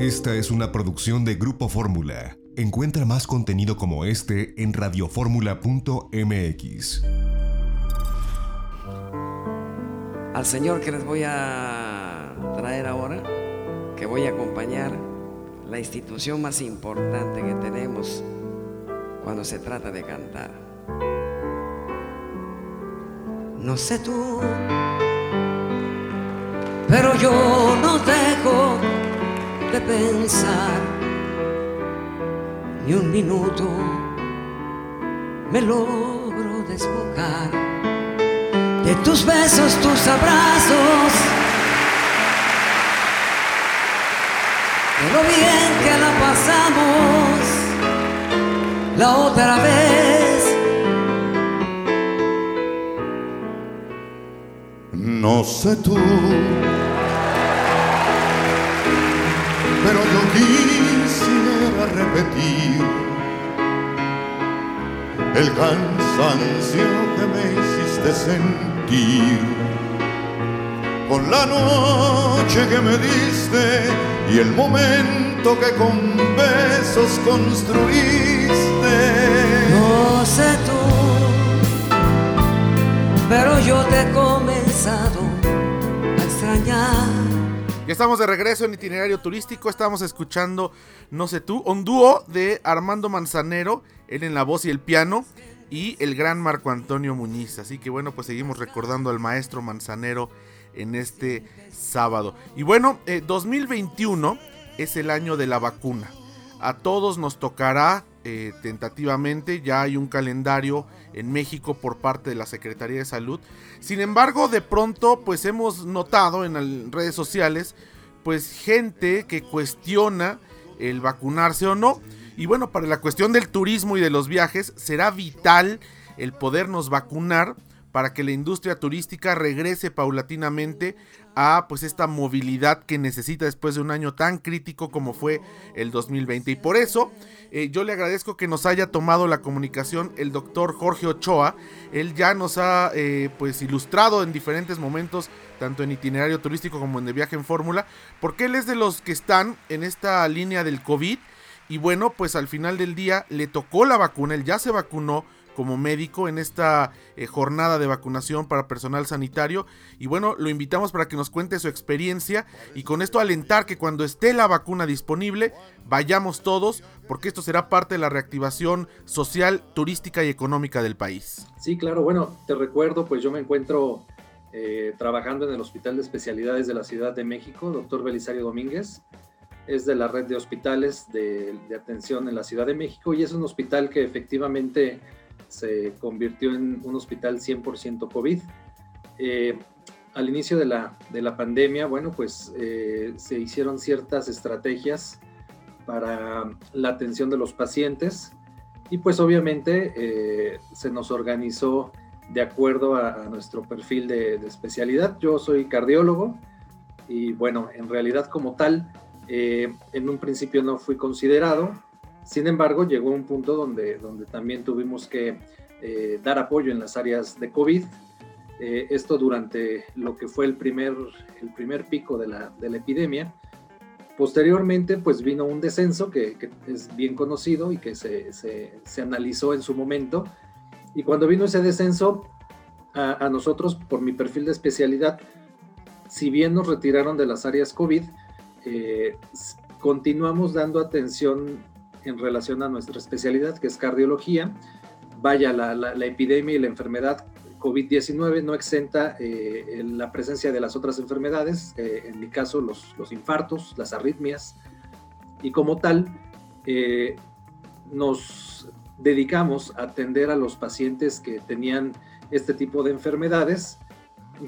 Esta es una producción de Grupo Fórmula. Encuentra más contenido como este en radioformula.mx. Al Señor que les voy a traer ahora, que voy a acompañar la institución más importante que tenemos cuando se trata de cantar. No sé tú, pero yo no dejo de pensar ni un minuto me logro desbocar de tus besos, tus abrazos, de lo bien que la pasamos la otra vez. No sé tú, pero yo quisiera repetir el cansancio que me hiciste sentir con la noche que me diste y el momento que con besos construiste. No sé tú, pero yo te he comenzado a extrañar. Estamos de regreso en itinerario turístico. Estamos escuchando, no sé tú, un dúo de Armando Manzanero, él en la voz y el piano, y el gran Marco Antonio Muñiz. Así que bueno, pues seguimos recordando al maestro Manzanero en este sábado. Y bueno, 2021 eh, es el año de la vacuna. A todos nos tocará eh, tentativamente, ya hay un calendario en México por parte de la Secretaría de Salud. Sin embargo, de pronto, pues hemos notado en redes sociales, pues gente que cuestiona el vacunarse o no. Y bueno, para la cuestión del turismo y de los viajes, será vital el podernos vacunar para que la industria turística regrese paulatinamente a pues esta movilidad que necesita después de un año tan crítico como fue el 2020 y por eso eh, yo le agradezco que nos haya tomado la comunicación el doctor Jorge Ochoa. Él ya nos ha eh, pues ilustrado en diferentes momentos tanto en itinerario turístico como en el viaje en fórmula porque él es de los que están en esta línea del COVID. Y bueno pues al final del día le tocó la vacuna él ya se vacunó como médico en esta eh, jornada de vacunación para personal sanitario. Y bueno, lo invitamos para que nos cuente su experiencia y con esto alentar que cuando esté la vacuna disponible, vayamos todos, porque esto será parte de la reactivación social, turística y económica del país. Sí, claro, bueno, te recuerdo, pues yo me encuentro eh, trabajando en el Hospital de Especialidades de la Ciudad de México, doctor Belisario Domínguez es de la red de hospitales de, de, atención en la Ciudad de México y es un hospital que efectivamente se convirtió en un hospital 100% COVID. Eh, al inicio de la, de la, pandemia, bueno, pues eh, se hicieron ciertas estrategias para la atención de los pacientes y pues obviamente eh, se nos organizó de acuerdo a, nuestro perfil de, de, especialidad. Yo soy cardiólogo y bueno, en realidad como tal, en un principio no fui considerado, sin embargo, llegó un punto donde, donde también tuvimos que eh, dar apoyo en las áreas de COVID. Eh, esto durante lo que fue el primer, el primer pico de la, de epidemia. Posteriormente, pues vino un descenso que, es bien conocido y que se, se, se, analizó en su momento. Y cuando vino ese descenso, a, a, nosotros, por mi perfil de especialidad, si bien nos retiraron de las áreas COVID, eh, continuamos dando atención en relación a nuestra especialidad, que es cardiología. Vaya, la, la, epidemia y la enfermedad COVID-19 no exenta eh, la presencia de las otras enfermedades, eh, en mi caso los, los, infartos, las arritmias, y como tal, eh, nos dedicamos a atender a los pacientes que tenían este tipo de enfermedades,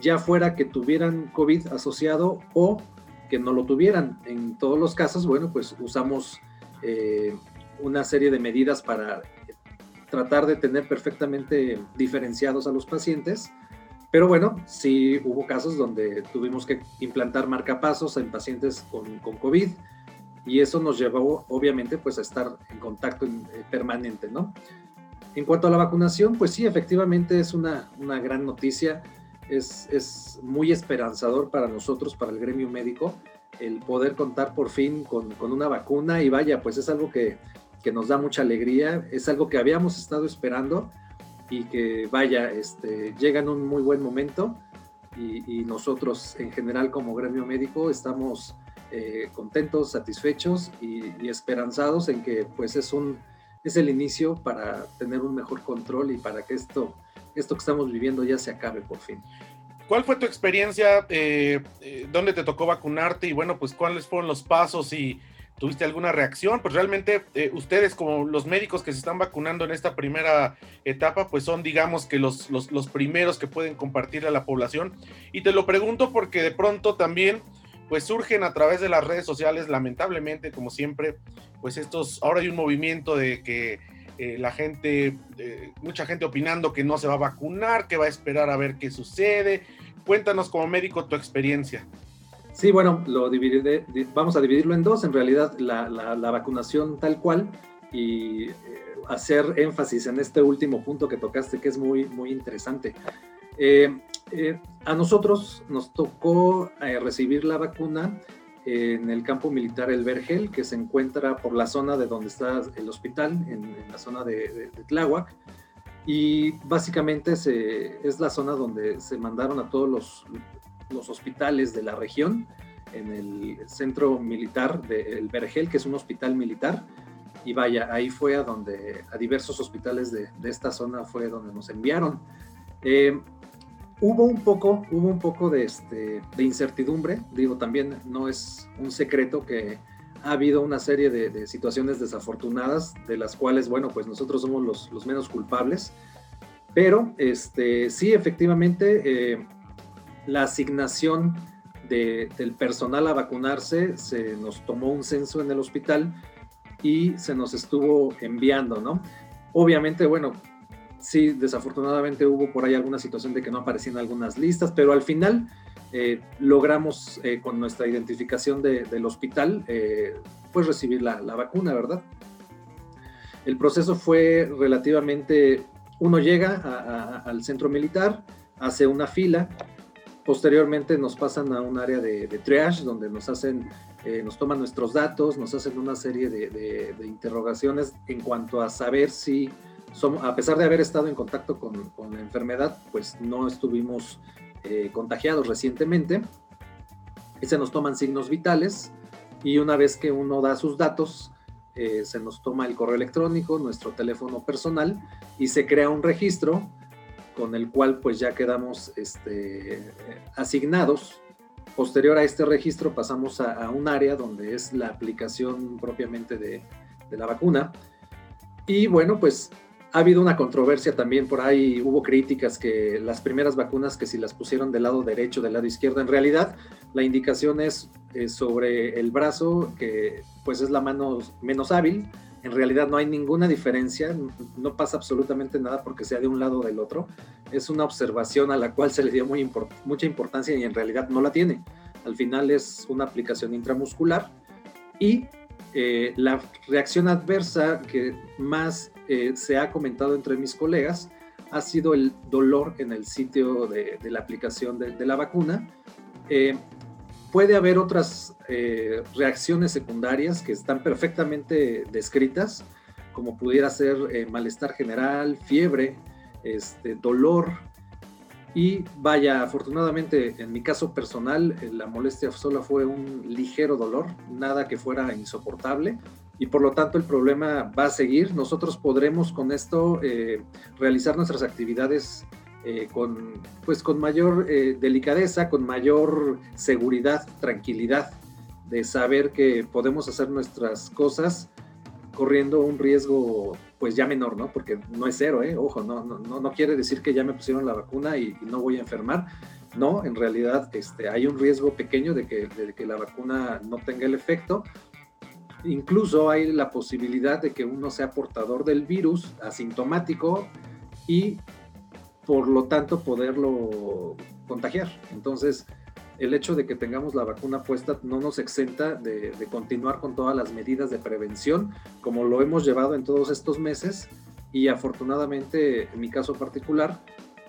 ya fuera que tuvieran COVID asociado o que no lo tuvieran. En todos los casos, bueno, pues usamos eh, una serie de medidas para tratar de tener perfectamente diferenciados a los pacientes. Pero bueno, sí hubo casos donde tuvimos que implantar marcapasos en pacientes con, con COVID y eso nos llevó obviamente pues a estar en contacto eh, permanente, ¿no? En cuanto a la vacunación, pues sí, efectivamente es una, una gran noticia, es, es, muy esperanzador para nosotros, para el gremio médico, el poder contar por fin con, una vacuna y vaya, pues es algo que, nos da mucha alegría, es algo que habíamos estado esperando y que vaya, este, llega en un muy buen momento y, nosotros en general como gremio médico estamos eh, contentos, satisfechos y, esperanzados en que pues es un es el inicio para tener un mejor control y para que esto, esto que estamos viviendo ya se acabe por fin. ¿Cuál fue tu experiencia? Eh, eh, ¿Dónde te tocó vacunarte? Y bueno, pues cuáles fueron los pasos y tuviste alguna reacción. Pues realmente eh, ustedes como los médicos que se están vacunando en esta primera etapa, pues son digamos que los, los, primeros que pueden compartir a la población. Y te lo pregunto porque de pronto también pues surgen a través de las redes sociales, lamentablemente, como siempre, pues estos, ahora hay un movimiento de que la gente, mucha gente opinando que no se va a vacunar, que va a esperar a ver qué sucede. Cuéntanos como médico tu experiencia. Sí, bueno, lo dividiré, vamos a dividirlo en dos, en realidad la, vacunación tal cual y eh, hacer énfasis en este último punto que tocaste que es muy, muy interesante. Eh, eh, a nosotros nos tocó recibir la vacuna en el campo militar El Vergel, que se encuentra por la zona de donde está el hospital, en, la zona de, de, Tláhuac. Y básicamente es la zona donde se mandaron a todos los, los hospitales de la región, en el centro militar de El Vergel, que es un hospital militar. Y vaya, ahí fue a donde, a diversos hospitales de, de esta zona fue donde nos enviaron. Eh, hubo un poco, hubo un poco de, este, de incertidumbre, digo, también no es un secreto que ha habido una serie de, situaciones desafortunadas, de las cuales, bueno, pues nosotros somos los, los menos culpables, pero este, sí, efectivamente, eh, la asignación del personal a vacunarse, se nos tomó un censo en el hospital y se nos estuvo enviando, ¿no? Obviamente, bueno, sí, desafortunadamente hubo por ahí alguna situación de que no aparecían algunas listas, pero al final eh, logramos eh, con nuestra identificación del hospital, eh, pues recibir la, vacuna, ¿verdad? El proceso fue relativamente, uno llega al centro militar, hace una fila, posteriormente nos pasan a un área de, triage donde nos hacen, nos toman nuestros datos, nos hacen una serie de, interrogaciones en cuanto a saber si somos, a pesar de haber estado en contacto con, la enfermedad, pues no estuvimos eh, contagiados recientemente. Se nos toman signos vitales y una vez que uno da sus datos, eh, se nos toma el correo electrónico, nuestro teléfono personal y se crea un registro con el cual pues ya quedamos este, asignados. Posterior a este registro pasamos a, un área donde es la aplicación propiamente de, la vacuna. Y bueno, pues ha habido una controversia también por ahí, hubo críticas que las primeras vacunas que si las pusieron del lado derecho, del lado izquierdo, en realidad la indicación es eh, sobre el brazo, que pues es la mano menos hábil, en realidad no hay ninguna diferencia, no pasa absolutamente nada porque sea de un lado o del otro, es una observación a la cual se le dio muy mucha importancia y en realidad no la tiene. Al final es una aplicación intramuscular y eh, la reacción adversa que más eh, se ha comentado entre mis colegas ha sido el dolor en el sitio de, la aplicación de, la vacuna. Eh, puede haber otras eh, reacciones secundarias que están perfectamente descritas, como pudiera ser malestar general, fiebre, este, dolor. Y vaya, afortunadamente en mi caso personal, la molestia sola fue un ligero dolor, nada que fuera insoportable y por lo tanto el problema va a seguir. Nosotros podremos con esto eh, realizar nuestras actividades eh, con, pues, con mayor eh, delicadeza, con mayor seguridad, tranquilidad, de saber que podemos hacer nuestras cosas corriendo un riesgo pues ya menor, ¿no? Porque no es cero, ¿eh? Ojo, no, no, no quiere decir que ya me pusieron la vacuna y, no voy a enfermar. No, en realidad este, hay un riesgo pequeño de que, de que la vacuna no tenga el efecto, Incluso hay la posibilidad de que uno sea portador del virus asintomático y por lo tanto poderlo contagiar. Entonces, el hecho de que tengamos la vacuna puesta no nos exenta de, continuar con todas las medidas de prevención como lo hemos llevado en todos estos meses y afortunadamente en mi caso particular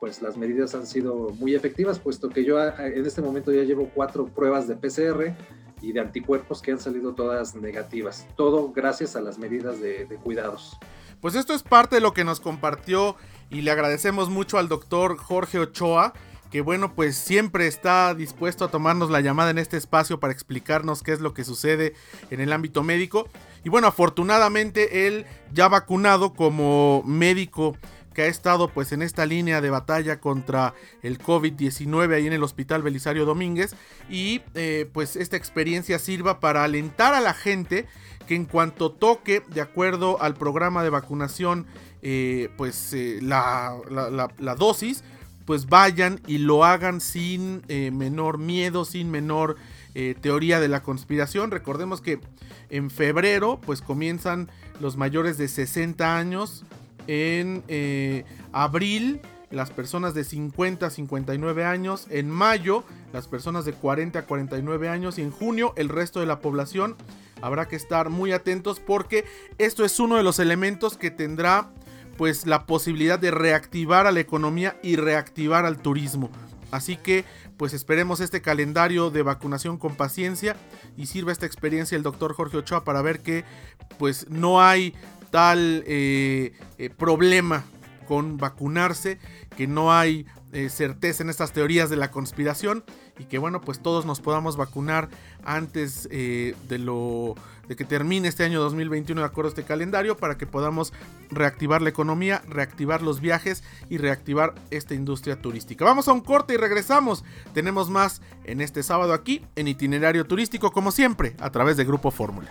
pues las medidas han sido muy efectivas puesto que yo en este momento ya llevo cuatro pruebas de PCR y de anticuerpos que han salido todas negativas. Todo gracias a las medidas de, de cuidados. Pues esto es parte de lo que nos compartió y le agradecemos mucho al doctor Jorge Ochoa que bueno, pues siempre está dispuesto a tomarnos la llamada en este espacio para explicarnos qué es lo que sucede en el ámbito médico. Y bueno, afortunadamente él ya vacunado como médico que ha estado pues en esta línea de batalla contra el COVID-19 ahí en el Hospital Belisario Domínguez y eh, pues esta experiencia sirva para alentar a la gente que en cuanto toque de acuerdo al programa de vacunación eh, pues eh, la, la dosis pues vayan y lo hagan sin eh, menor miedo, sin menor teoría de la conspiración. Recordemos que en febrero pues comienzan los mayores de 60 años. En abril las personas de 50 a 59 años. En mayo las personas de 40 a 49 años. Y en junio el resto de la población. Habrá que estar muy atentos porque esto es uno de los elementos que tendrá pues la posibilidad de reactivar a la economía y reactivar al turismo. Así que pues esperemos este calendario de vacunación con paciencia y sirva esta experiencia el doctor Jorge Ochoa para ver que pues no hay tal eh, eh, problema con vacunarse, que no hay eh, certeza en estas teorías de la conspiración y que bueno pues todos nos podamos vacunar antes de lo de que termine este año 2021 de acuerdo a este calendario para que podamos reactivar la economía, reactivar los viajes y reactivar esta industria turística. Vamos a un corte y regresamos. Tenemos más en este sábado aquí en itinerario turístico como siempre a través de Grupo Fórmula.